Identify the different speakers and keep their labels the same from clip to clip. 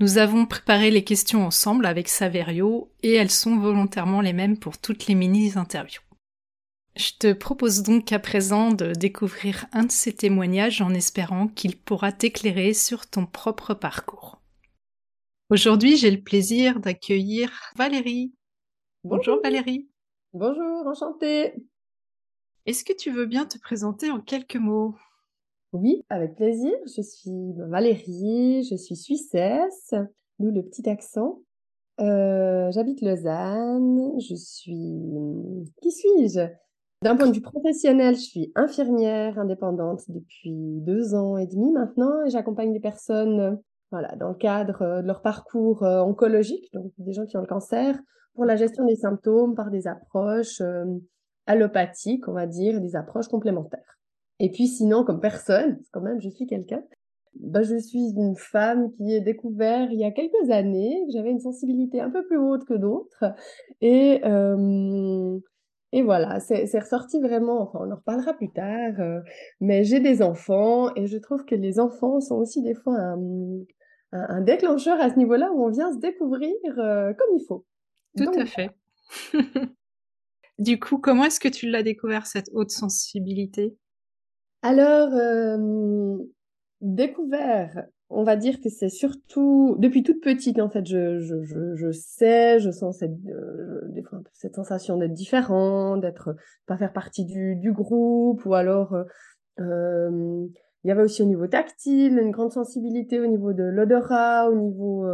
Speaker 1: Nous avons préparé les questions ensemble avec Saverio et elles sont volontairement les mêmes pour toutes les mini-interviews. Je te propose donc à présent de découvrir un de ces témoignages en espérant qu'il pourra t'éclairer sur ton propre parcours. Aujourd'hui, j'ai le plaisir d'accueillir Valérie. Bonjour, Valérie.
Speaker 2: Bonjour, enchantée.
Speaker 1: Est-ce que tu veux bien te présenter en quelques mots?
Speaker 2: Oui, avec plaisir. Je suis Valérie, je suis suissesse, nous le petit accent. Euh, j'habite Lausanne, je suis... Qui suis-je? D'un point de vue professionnel, je suis infirmière indépendante depuis deux ans et demi maintenant et j'accompagne des personnes voilà, dans le cadre de leur parcours euh, oncologique, donc des gens qui ont le cancer, pour la gestion des symptômes par des approches euh, allopathiques, on va dire, des approches complémentaires. Et puis sinon, comme personne, quand même, je suis quelqu'un, bah, je suis une femme qui est découvert il y a quelques années que j'avais une sensibilité un peu plus haute que d'autres. Et, euh, et voilà, c'est ressorti vraiment, enfin on en reparlera plus tard, euh, mais j'ai des enfants et je trouve que les enfants sont aussi des fois un, un, déclencheur à ce niveau-là où on vient se découvrir euh, comme il faut.
Speaker 1: Tout à fait. du coup, comment est-ce que tu l'as découvert, cette haute sensibilité?
Speaker 2: Alors, euh, découvert, on va dire que c'est surtout depuis toute petite en fait, je, je, je, sais, je sens cette, euh, cette sensation d'être différent, d'être pas faire partie du, du groupe, ou alors euh, il y avait aussi au niveau tactile une grande sensibilité au niveau de l'odorat, au niveau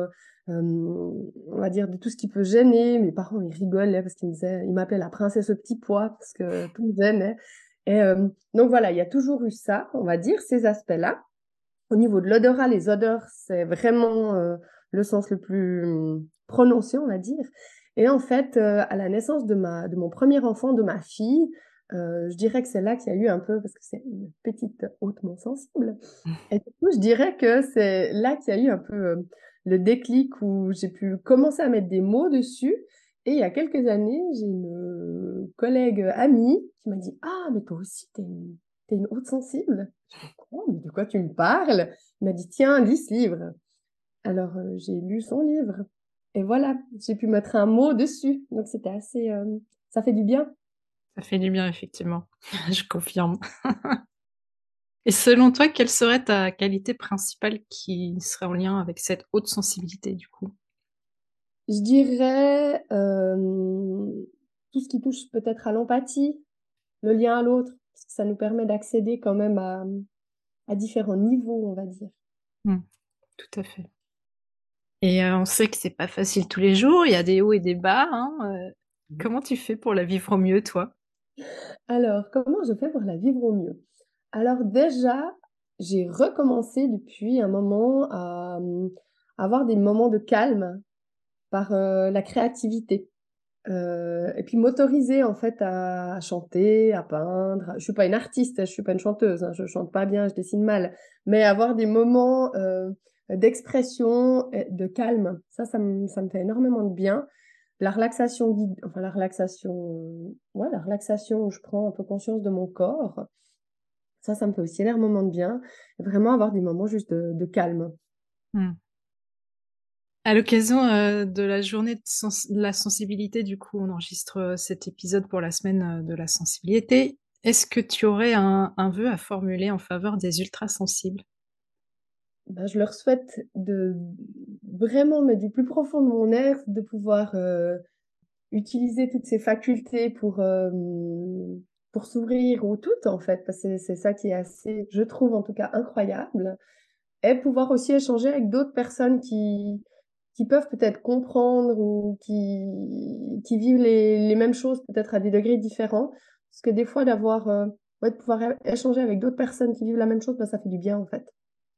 Speaker 2: on va dire de tout ce qui peut gêner. Mes parents ils rigolaient parce qu'ils me disaient, ils m'appelaient la princesse au petit pois parce que tout me gênait. Et euh, donc voilà, il y a toujours eu ça, on va dire, ces aspects-là. Au niveau de l'odorat, les odeurs, c'est vraiment euh, le sens le plus hum, prononcé, on va dire. Et en fait, euh, à la naissance de, ma, de mon premier enfant, de ma fille, je dirais que c'est là qu'il y a eu un peu, parce que c'est une petite hautement sensible. Et du coup, je dirais que c'est là qu'il y a eu un peu le déclic où j'ai pu commencer à mettre des mots dessus. Et il y a quelques années, j'ai une collègue amie qui m'a dit Ah, mais toi aussi, t'es une, es une haute sensible. Quoi? Mais de quoi tu me parles? Elle m'a dit Tiens, lis ce livre. Alors, euh, j'ai lu son livre. Et voilà, j'ai pu mettre un mot dessus. Donc, c'était assez. Euh, ça fait du bien.
Speaker 1: Ça fait du bien, effectivement. Je confirme. Et selon toi, quelle serait ta qualité principale qui serait en lien avec cette haute sensibilité, du coup?
Speaker 2: Je dirais euh, tout ce qui touche peut-être à l'empathie, le lien à l'autre, parce que ça nous permet d'accéder quand même à, à, différents niveaux, on va dire.
Speaker 1: Mmh, tout à fait. Et euh, on sait que c'est pas facile tous les jours, il y a des hauts et des bas. Hein, euh. Mmh. comment tu fais pour la vivre au mieux, toi?
Speaker 2: Alors, comment je fais pour la vivre au mieux? Alors déjà, j'ai recommencé depuis un moment à avoir des moments de calme par euh, la créativité. Euh, et puis m'autoriser en fait à, chanter, à peindre. Je suis pas une artiste, je suis pas une chanteuse, hein, je chante pas bien, je dessine mal, mais avoir des moments euh, d'expression, de calme, ça, ça me, ça me fait énormément de bien. la relaxation guide, enfin la relaxation, ouais, la relaxation où je prends un peu conscience de mon corps. Ça, ça me fait aussi énormément de bien. vraiment avoir des moments juste de, calme.
Speaker 1: Hmm. À l'occasion euh, de la journée de, la sensibilité, du coup, on enregistre euh, cet épisode pour la semaine euh, de la sensibilité. Est-ce que tu aurais un, vœu à formuler en faveur des ultra-sensibles?
Speaker 2: Ben, Je leur souhaite de vraiment, mais du plus profond de mon être, de pouvoir utiliser toutes ces facultés pour, pour s'ouvrir au tout, en fait, parce que c'est ça qui est assez, je trouve en tout cas, incroyable, et pouvoir aussi échanger avec d'autres personnes qui, qui peuvent peut-être comprendre ou qui, qui vivent les, les mêmes choses peut-être à des degrés différents. Parce que des fois, d'avoir, euh, de pouvoir échanger avec d'autres personnes qui vivent la même chose, ben, ça fait du bien en fait.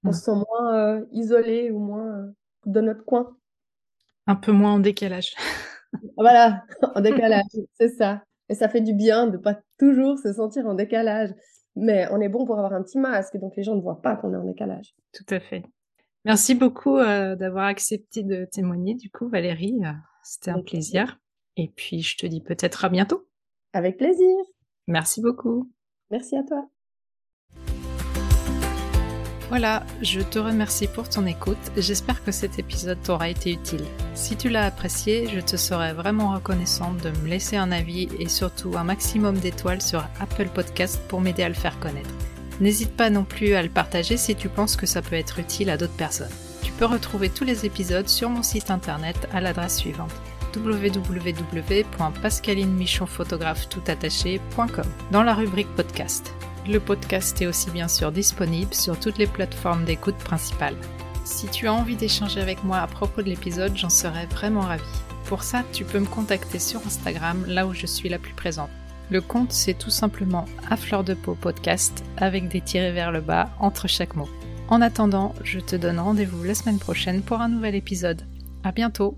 Speaker 2: On se sent moins euh, isolé ou moins euh, dans notre coin.
Speaker 1: Un peu moins en décalage.
Speaker 2: voilà, en décalage, c'est ça. Et ça fait du bien de pas toujours se sentir en décalage. Mais on est bon pour avoir un petit masque, donc les gens ne voient pas qu'on est en décalage.
Speaker 1: Tout à fait. Merci beaucoup euh, d'avoir accepté de témoigner. Du coup, Valérie, euh, c'était un plaisir. Et puis, je te dis peut-être à bientôt.
Speaker 2: Avec plaisir.
Speaker 1: Merci beaucoup.
Speaker 2: Merci à toi.
Speaker 1: Voilà, je te remercie pour ton écoute. J'espère que cet épisode t'aura été utile. Si tu l'as apprécié, je te serais vraiment reconnaissante de me laisser un avis et surtout un maximum d'étoiles sur Apple Podcast pour m'aider à le faire connaître. N'hésite pas non plus à le partager si tu penses que ça peut être utile à d'autres personnes. Tu peux retrouver tous les épisodes sur mon site internet à l'adresse suivante www.pascalinemichonphotographe.com dans la rubrique podcast. Le podcast est aussi bien sûr disponible sur toutes les plateformes d'écoute principales. Si tu as envie d'échanger avec moi à propos de l'épisode, j'en serais vraiment ravie. Pour ça, tu peux me contacter sur Instagram, là où je suis la plus présente. Le compte, c'est tout simplement à fleur de peau podcast avec des tirés vers le bas entre chaque mot. En attendant, je te donne rendez-vous la semaine prochaine pour un nouvel épisode. À bientôt!